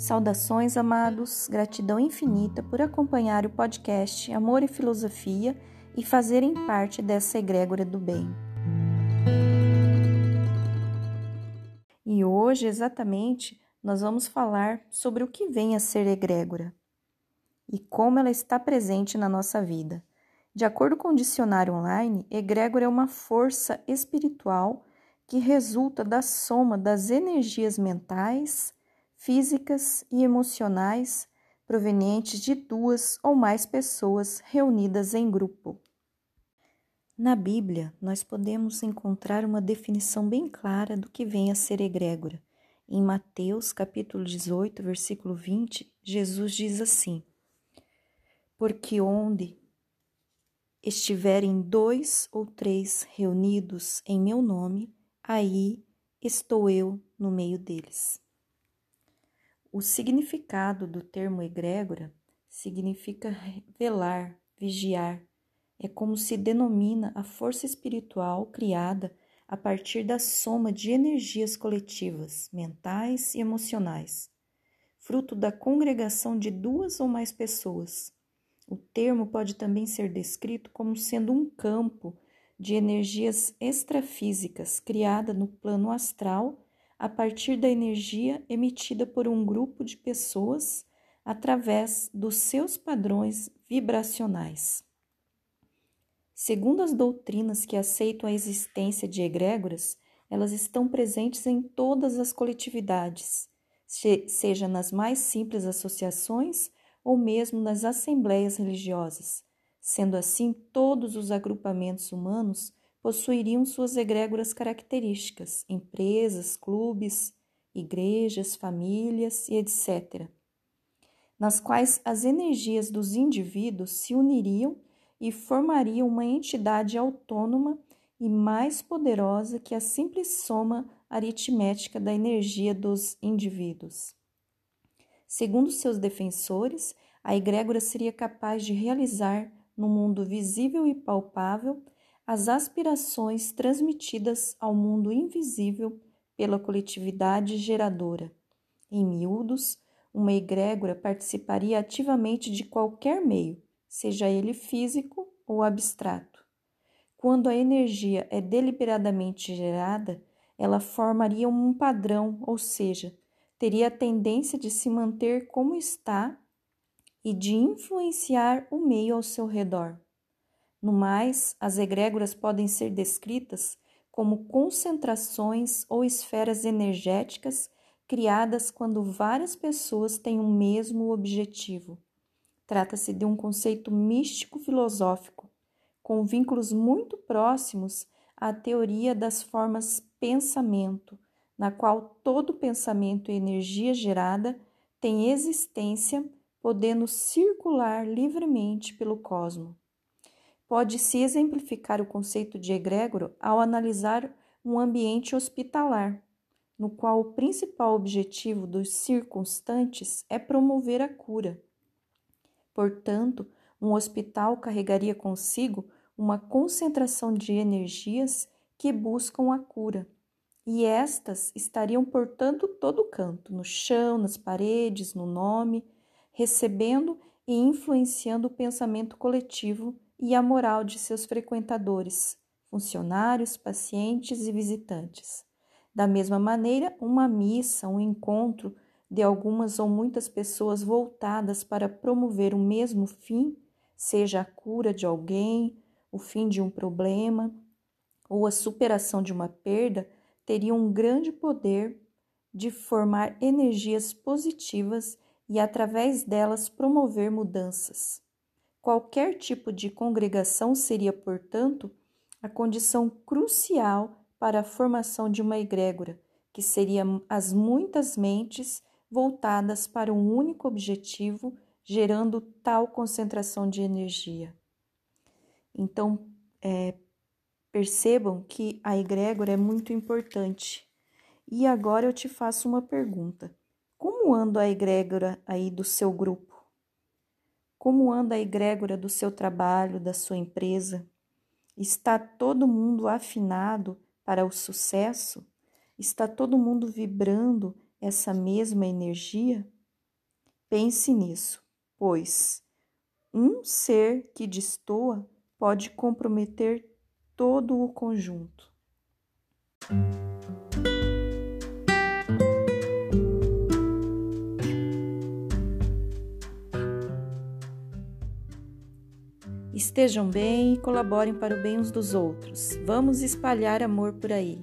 Saudações, amados, gratidão infinita por acompanhar o podcast Amor e Filosofia e fazerem parte dessa egrégora do bem. E hoje, exatamente, nós vamos falar sobre o que vem a ser egrégora e como ela está presente na nossa vida. De acordo com o dicionário online, egrégora é uma força espiritual que resulta da soma das energias mentais, físicas e emocionais provenientes de duas ou mais pessoas reunidas em grupo. Na Bíblia, nós podemos encontrar uma definição bem clara do que vem a ser egrégora. Em Mateus, capítulo 18, versículo 20, Jesus diz assim: Porque onde estiverem dois ou três reunidos em meu nome, aí estou eu no meio deles. O significado do termo egrégora significa velar, vigiar. É como se denomina a força espiritual criada a partir da soma de energias coletivas, mentais e emocionais, fruto da congregação de duas ou mais pessoas. O termo pode também ser descrito como sendo um campo de energias extrafísicas criada no plano astral a partir da energia emitida por um grupo de pessoas através dos seus padrões vibracionais. Segundo as doutrinas que aceitam a existência de egrégoras, elas estão presentes em todas as coletividades, seja nas mais simples associações ou mesmo nas assembleias religiosas. Sendo assim, todos os agrupamentos humanos possuiriam suas egrégoras características, empresas, clubes, igrejas, famílias e etc., nas quais as energias dos indivíduos se uniriam e formariam uma entidade autônoma e mais poderosa que a simples soma aritmética da energia dos indivíduos. Segundo seus defensores, a egrégora seria capaz de realizar no mundo visível e palpável as aspirações transmitidas ao mundo invisível pela coletividade geradora. Em miúdos, uma egrégora participaria ativamente de qualquer meio, seja ele físico ou abstrato. Quando a energia é deliberadamente gerada, ela formaria um padrão, ou seja, teria a tendência de se manter como está e de influenciar o meio ao seu redor. No mais, as egrégoras podem ser descritas como concentrações ou esferas energéticas criadas quando várias pessoas têm o mesmo objetivo. Trata-se de um conceito místico-filosófico, com vínculos muito próximos à teoria das formas pensamento, na qual todo pensamento e energia gerada tem existência, podendo circular livremente pelo cosmos. Pode-se exemplificar o conceito de egrégoro ao analisar um ambiente hospitalar, no qual o principal objetivo dos circunstantes é promover a cura. Portanto, um hospital carregaria consigo uma concentração de energias que buscam a cura, e estas estariam portanto todo canto, no chão, nas paredes, no nome, recebendo e influenciando o pensamento coletivo e a moral de seus frequentadores, funcionários, pacientes e visitantes. Da mesma maneira, uma missa, um encontro de algumas ou muitas pessoas voltadas para promover o mesmo fim, seja a cura de alguém, o fim de um problema ou a superação de uma perda, teria um grande poder de formar energias positivas e, através delas, promover mudanças. Qualquer tipo de congregação seria, portanto, a condição crucial para a formação de uma egrégora, que seria as muitas mentes voltadas para um único objetivo, gerando tal concentração de energia. Então, é, percebam que a egrégora é muito importante. E agora eu te faço uma pergunta: como anda a egrégora aí do seu grupo? Como anda a egrégora do seu trabalho, da sua empresa? Está todo mundo afinado para o sucesso? Está todo mundo vibrando essa mesma energia? Pense nisso, pois um ser que destoa pode comprometer todo o conjunto. Estejam bem e colaborem para o bem uns dos outros. Vamos espalhar amor por aí.